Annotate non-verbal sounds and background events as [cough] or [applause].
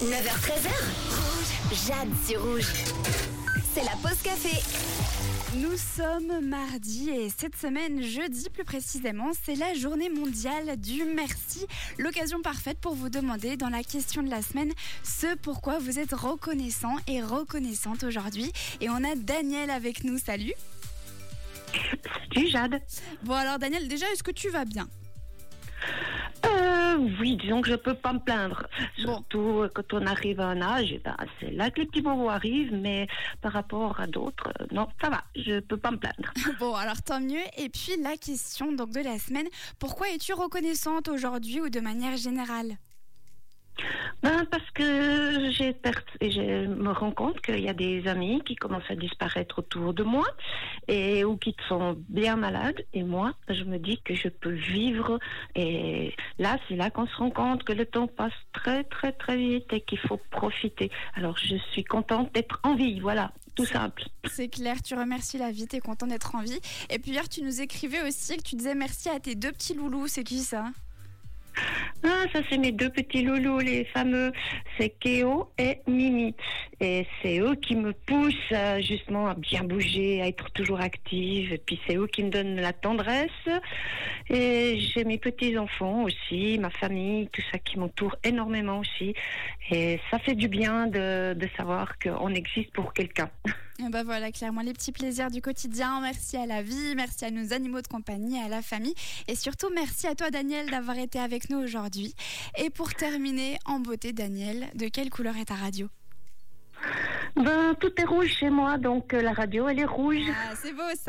9h13h. Rouge. Jade sur rouge. C'est la pause café. Nous sommes mardi et cette semaine, jeudi plus précisément, c'est la journée mondiale du merci. L'occasion parfaite pour vous demander dans la question de la semaine ce pourquoi vous êtes reconnaissant et reconnaissante aujourd'hui. Et on a Daniel avec nous. Salut. Salut Jade. Bon alors Daniel, déjà est-ce que tu vas bien? Oui, disons que je peux pas me plaindre. Surtout euh, quand on arrive à un âge, ben, c'est là que les petits bobos arrivent, mais par rapport à d'autres, euh, non, ça va, je peux pas me plaindre. [laughs] Bon, alors tant mieux. Et puis la question donc de la semaine, pourquoi es-tu reconnaissante aujourd'hui ou de manière générale? Ben parce que je me rends compte qu'il y a des amis qui commencent à disparaître autour de moi et ou qui sont bien malades et moi je me dis que je peux vivre et là c'est là qu'on se rend compte que le temps passe très très très vite et qu'il faut profiter. Alors je suis contente d'être en vie, voilà, tout simple. C'est clair, tu remercies la vie, tu es content d'être en vie. Et puis hier tu nous écrivais aussi que tu disais merci à tes deux petits loulous, c'est qui ça? Ah, ça c'est mes deux petits loulous, les fameux, c'est Kéo et Mimi. Et c'est eux qui me poussent euh, justement à bien bouger, à être toujours active. Et puis c'est eux qui me donnent la tendresse. Et j'ai mes petits enfants aussi, ma famille, tout ça qui m'entoure énormément aussi. Et ça fait du bien de, de savoir qu'on existe pour quelqu'un. [laughs] Et bah voilà, clairement les petits plaisirs du quotidien. Merci à la vie, merci à nos animaux de compagnie, à la famille. Et surtout, merci à toi Daniel d'avoir été avec nous aujourd'hui. Et pour terminer, en beauté Daniel, de quelle couleur est ta radio? Ben, tout est rouge chez moi, donc euh, la radio, elle est rouge. Ah, c'est beau ça.